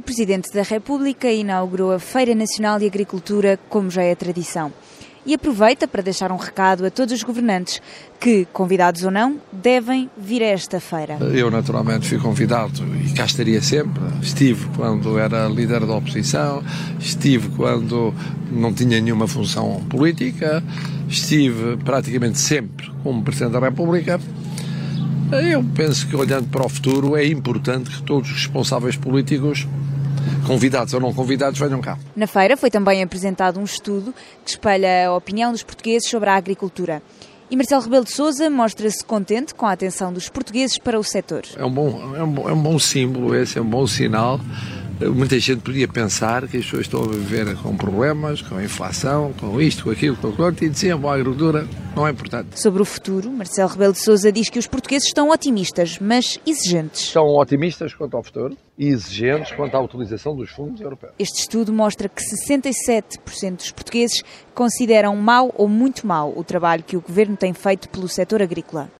O Presidente da República inaugurou a Feira Nacional de Agricultura, como já é tradição. E aproveita para deixar um recado a todos os governantes que, convidados ou não, devem vir a esta feira. Eu, naturalmente, fui convidado e cá estaria sempre. Estive quando era líder da oposição, estive quando não tinha nenhuma função política, estive praticamente sempre como Presidente da República. Eu penso que, olhando para o futuro, é importante que todos os responsáveis políticos convidados ou não convidados, venham cá. Na feira foi também apresentado um estudo que espelha a opinião dos portugueses sobre a agricultura. E Marcelo Rebelo de Sousa mostra-se contente com a atenção dos portugueses para o setor. É um bom, é um, é um bom símbolo, esse é um bom sinal Muita gente podia pensar que as pessoas estão a viver com problemas, com a inflação, com isto, com aquilo, com aquilo, e diziam, a agricultura não é importante. Sobre o futuro, Marcelo Rebelo de Sousa diz que os portugueses estão otimistas, mas exigentes. Estão otimistas quanto ao futuro e exigentes quanto à utilização dos fundos europeus. Este estudo mostra que 67% dos portugueses consideram mau ou muito mau o trabalho que o governo tem feito pelo setor agrícola.